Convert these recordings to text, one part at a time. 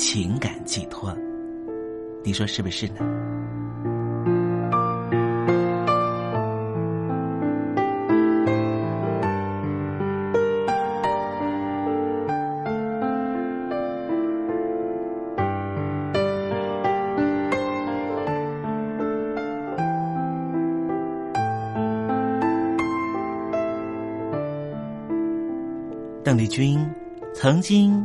情感寄托，你说是不是呢？邓丽君。曾经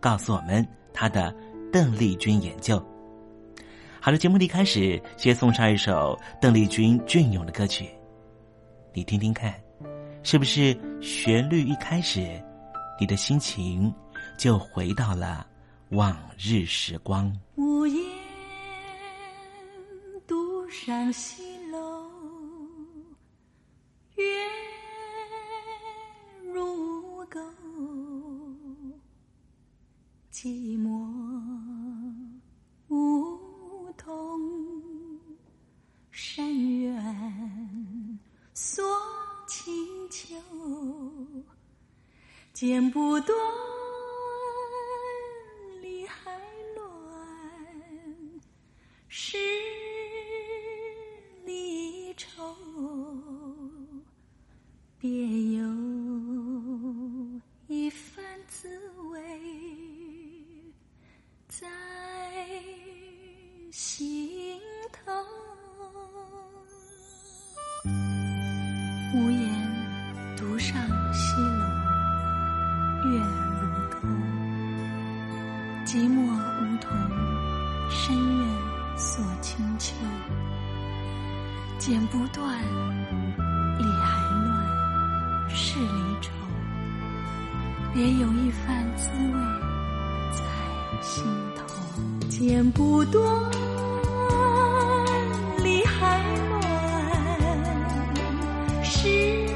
告诉我们他的邓丽君研究。好的，节目的开始，先送上一首邓丽君隽永的歌曲，你听听看，是不是旋律一开始，你的心情就回到了往日时光？无言独上西楼，月如钩，寂寞梧桐山远锁清秋，剪不断。是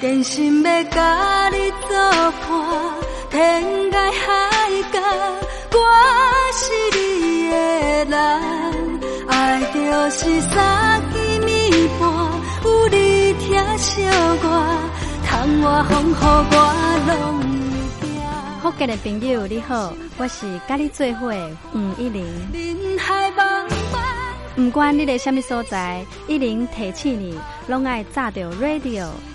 真心要甲你做伴，天涯海角，我是你的人。爱就是三更暝半，有你疼惜我，窗外风雨我拢会惊。福建的朋友你好，我是甲你做伙的吴一玲。人海茫茫。不管你在什么所在，一玲提起你，拢爱炸着 radio，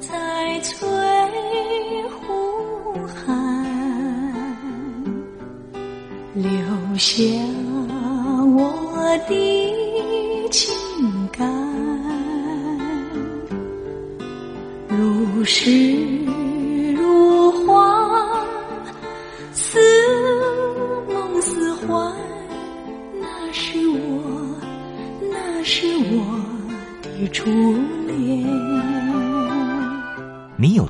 在翠湖畔留下我的情感，如诗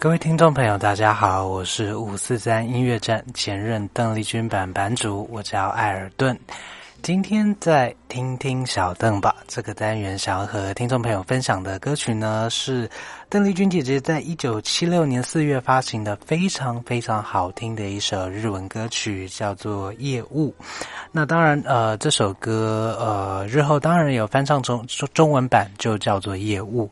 各位听众朋友，大家好，我是五四三音乐站前任邓丽君版版主，我叫艾尔顿。今天在听听小邓吧这个单元，想要和听众朋友分享的歌曲呢，是邓丽君姐姐在一九七六年四月发行的非常非常好听的一首日文歌曲，叫做《夜雾》。那当然，呃，这首歌呃日后当然有翻唱中中文版，就叫做《夜雾》。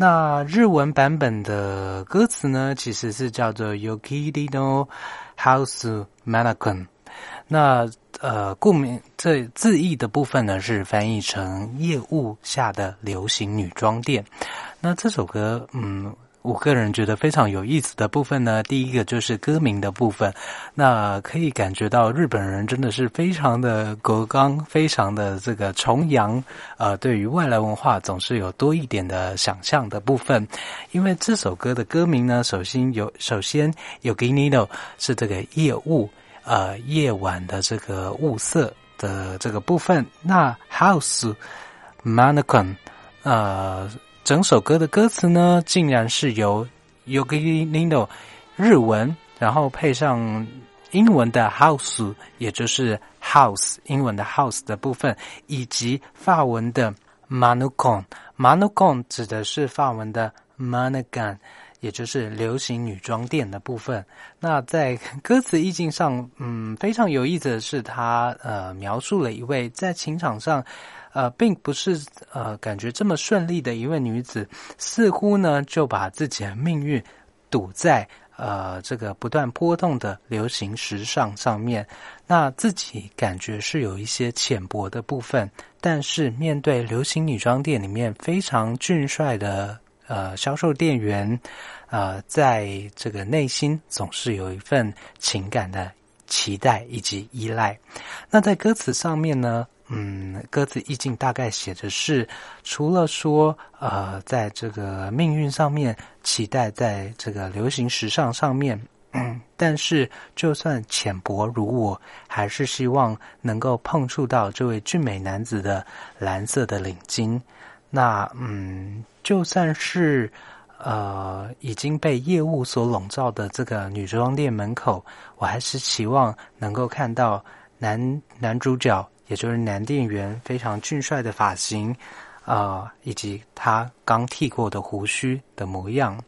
那日文版本的歌词呢，其实是叫做 “Yokidi no House Manakun”。那呃，顾名这字义的部分呢，是翻译成“业务下的流行女装店”。那这首歌，嗯，我个人觉得非常有意思的部分呢，第一个就是歌名的部分。那可以感觉到日本人真的是非常的格刚，非常的这个崇洋，呃，对于外来文化总是有多一点的想象的部分。因为这首歌的歌名呢，首先有首先有 Ginino 是这个夜雾，呃，夜晚的这个雾色的这个部分。那 House Manacon，呃。整首歌的歌词呢，竟然是由 Yogi Nindo 日文，然后配上英文的 house，也就是 house 英文的 house 的部分，以及法文的 manukon。manukon 指的是法文的 mannequin，也就是流行女装店的部分。那在歌词意境上，嗯，非常有意思的是，他呃描述了一位在情场上。呃，并不是呃，感觉这么顺利的一位女子，似乎呢就把自己的命运赌在呃这个不断波动的流行时尚上面。那自己感觉是有一些浅薄的部分，但是面对流行女装店里面非常俊帅的呃销售店员，呃，在这个内心总是有一份情感的期待以及依赖。那在歌词上面呢？嗯，歌词意境大概写的是，除了说，呃，在这个命运上面期待，在这个流行时尚上面，嗯，但是就算浅薄如我，还是希望能够碰触到这位俊美男子的蓝色的领巾。那，嗯，就算是呃已经被业务所笼罩的这个女装店门口，我还是期望能够看到男男主角。也就是男店员非常俊帅的发型，啊，以及他刚剃过的胡须的模样，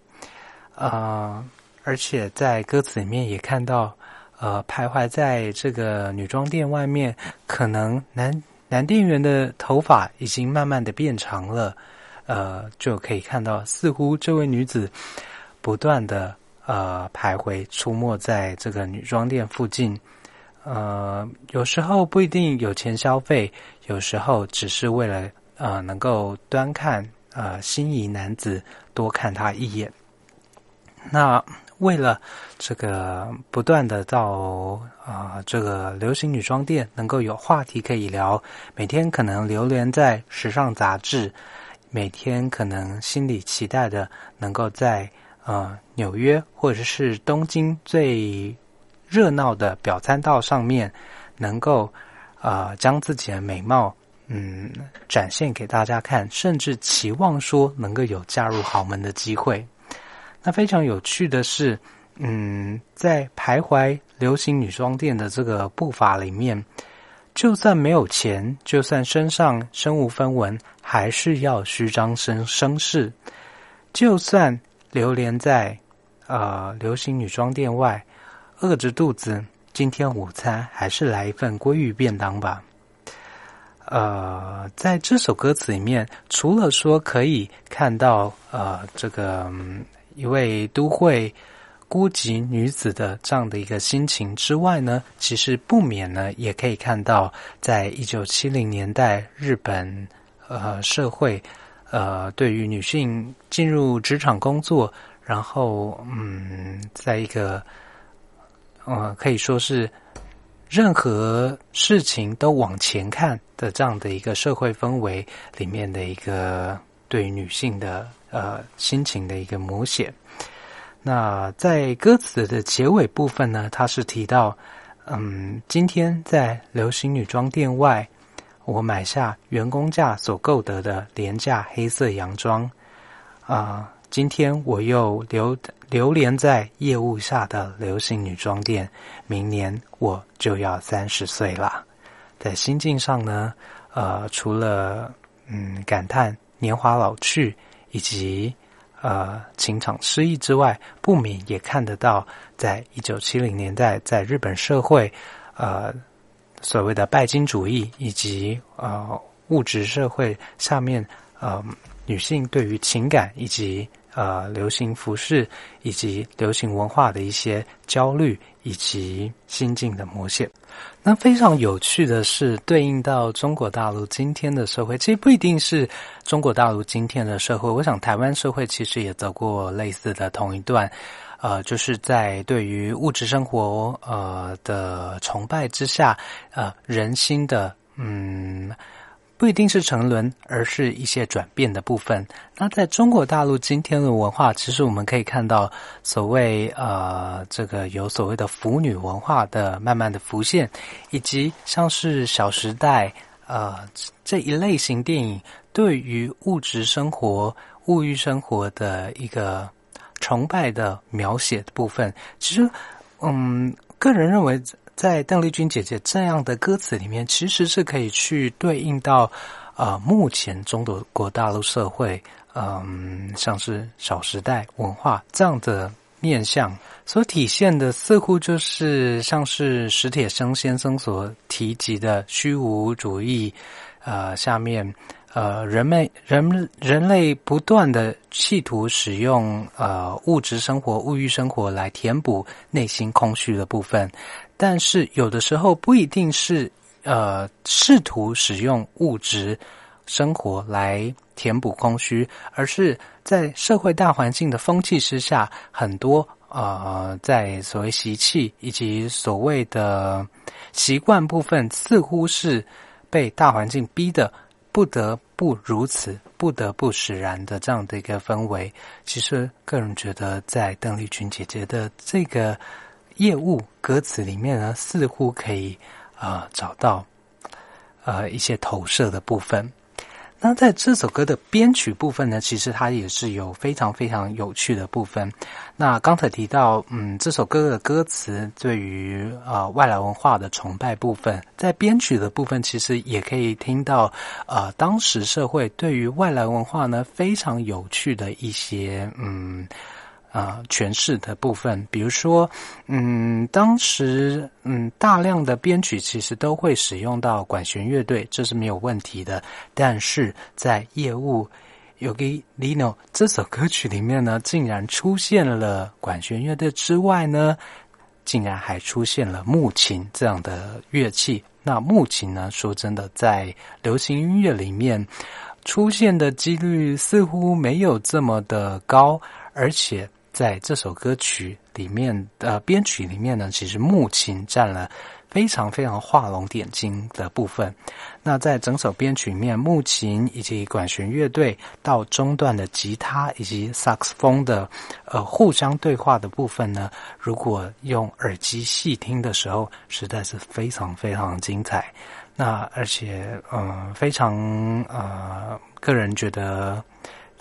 啊，而且在歌词里面也看到，呃，徘徊在这个女装店外面，可能男男店员的头发已经慢慢的变长了，呃，就可以看到，似乎这位女子不断的呃徘徊出没在这个女装店附近。呃，有时候不一定有钱消费，有时候只是为了呃能够端看呃心仪男子多看他一眼。那为了这个不断的到啊这个流行女装店能够有话题可以聊，每天可能流连在时尚杂志，每天可能心里期待的能够在呃纽约或者是东京最。热闹的表参道上面，能够啊将自己的美貌嗯展现给大家看，甚至期望说能够有嫁入豪门的机会。那非常有趣的是，嗯，在徘徊流行女装店的这个步伐里面，就算没有钱，就算身上身无分文，还是要虚张声声势；就算流连在呃流行女装店外。饿着肚子，今天午餐还是来一份鲑鱼便当吧。呃，在这首歌词里面，除了说可以看到呃这个一位都会孤寂女子的这样的一个心情之外呢，其实不免呢也可以看到，在一九七零年代日本呃社会呃对于女性进入职场工作，然后嗯，在一个。呃，可以说是任何事情都往前看的这样的一个社会氛围里面的一个对女性的呃心情的一个描写。那在歌词的结尾部分呢，它是提到，嗯，今天在流行女装店外，我买下员工价所购得的廉价黑色洋装，啊。今天我又流流连在夜雾下的流行女装店，明年我就要三十岁了。在心境上呢，呃，除了嗯感叹年华老去以及呃情场失意之外，不免也看得到，在一九七零年代，在日本社会，呃，所谓的拜金主义以及呃物质社会下面，呃，女性对于情感以及呃流行服饰以及流行文化的一些焦虑以及心境的模写。那非常有趣的是，对应到中国大陆今天的社会，其实不一定是中国大陆今天的社会。我想，台湾社会其实也走过类似的同一段，呃，就是在对于物质生活呃的崇拜之下，呃，人心的嗯。不一定是沉沦，而是一些转变的部分。那在中国大陆今天的文化，其实我们可以看到，所谓呃，这个有所谓的腐女文化的慢慢的浮现，以及像是《小时代》呃这一类型电影对于物质生活、物欲生活的一个崇拜的描写的部分，其实嗯，个人认为。在邓丽君姐姐这样的歌词里面，其实是可以去对应到，呃，目前中国大陆社会，嗯，像是《小时代》文化这样的面相所体现的，似乎就是像是史铁生先生所提及的虚无主义，呃，下面。呃，人们人人类不断的企图使用呃物质生活、物欲生活来填补内心空虚的部分，但是有的时候不一定是呃试图使用物质生活来填补空虚，而是在社会大环境的风气之下，很多呃在所谓习气以及所谓的习惯部分，似乎是被大环境逼的。不得不如此，不得不使然的这样的一个氛围，其实个人觉得，在邓丽君姐姐的这个业务歌词里面呢，似乎可以啊找到呃一些投射的部分。那在这首歌的编曲部分呢，其实它也是有非常非常有趣的部分。那刚才提到，嗯，这首歌的歌词对于呃外来文化的崇拜部分，在编曲的部分，其实也可以听到，呃，当时社会对于外来文化呢非常有趣的一些嗯。啊，诠释的部分，比如说，嗯，当时，嗯，大量的编曲其实都会使用到管弦乐队，这是没有问题的。但是在业务有给 Lino 这首歌曲里面呢，竟然出现了管弦乐队之外呢，竟然还出现了木琴这样的乐器。那木琴呢，说真的，在流行音乐里面出现的几率似乎没有这么的高，而且。在这首歌曲里面的编曲里面呢，其实木琴占了非常非常画龙点睛的部分。那在整首编曲里面，木琴以及管弦乐队到中段的吉他以及萨克斯风的呃互相对话的部分呢，如果用耳机细听的时候，实在是非常非常精彩。那而且嗯，非常呃，个人觉得。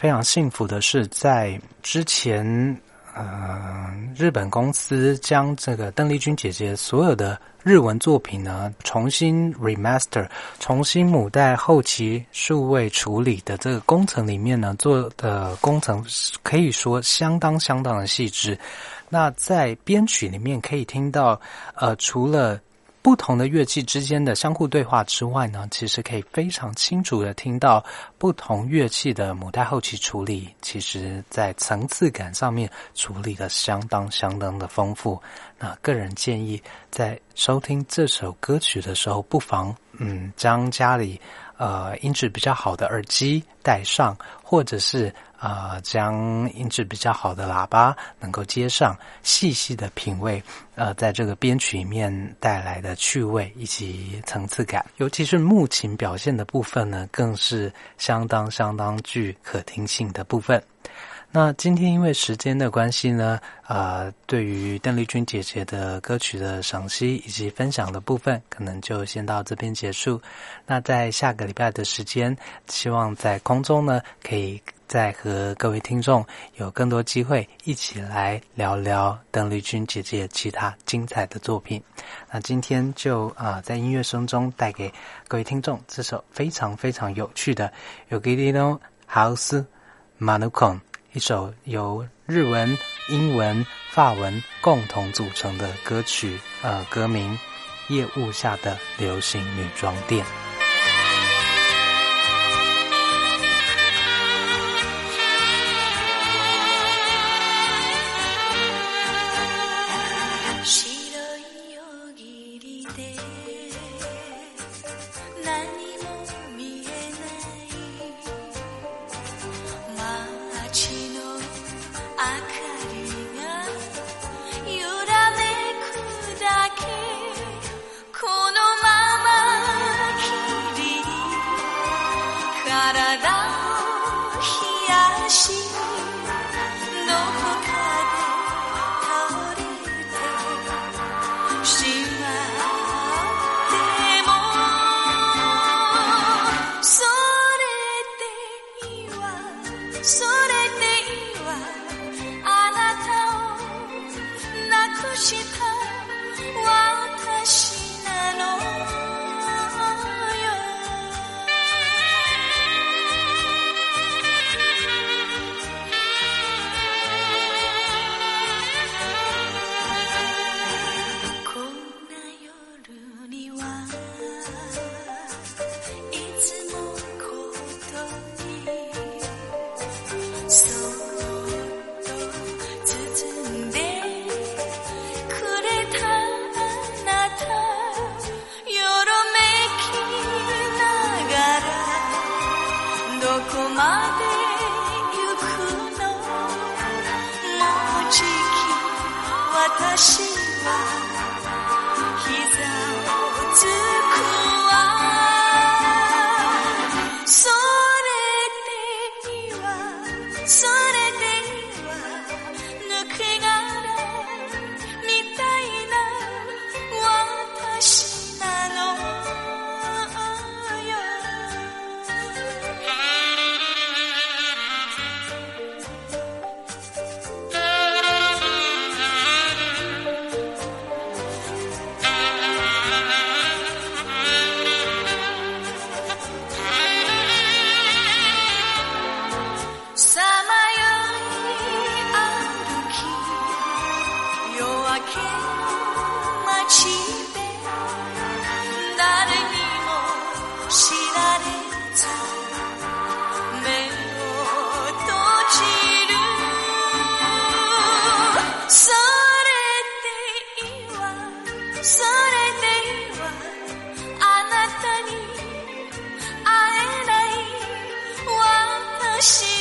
非常幸福的是，在之前，呃，日本公司将这个邓丽君姐姐所有的日文作品呢重新 remaster，重新母带后期数位处理的这个工程里面呢做的工程可以说相当相当的细致。那在编曲里面可以听到，呃，除了不同的乐器之间的相互对话之外呢，其实可以非常清楚的听到不同乐器的母带后期处理，其实在层次感上面处理的相当相当的丰富。那个人建议在收听这首歌曲的时候，不妨嗯将家里呃音质比较好的耳机戴上，或者是。啊，将音质比较好的喇叭能够接上，细细的品味，呃，在这个编曲里面带来的趣味以及层次感，尤其是木琴表现的部分呢，更是相当相当具可听性的部分。那今天因为时间的关系呢，呃，对于邓丽君姐姐的歌曲的赏析以及分享的部分，可能就先到这边结束。那在下个礼拜的时间，希望在空中呢，可以。再和各位听众有更多机会一起来聊聊邓丽君姐姐其他精彩的作品。那今天就啊，在音乐声中带给各位听众这首非常非常有趣的《Yogino House Manukon》，一首由日文、英文、法文共同组成的歌曲。呃，歌名《夜雾下的流行女装店》。she 大